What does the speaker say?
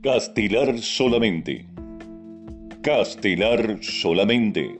Castilar solamente. Castilar solamente.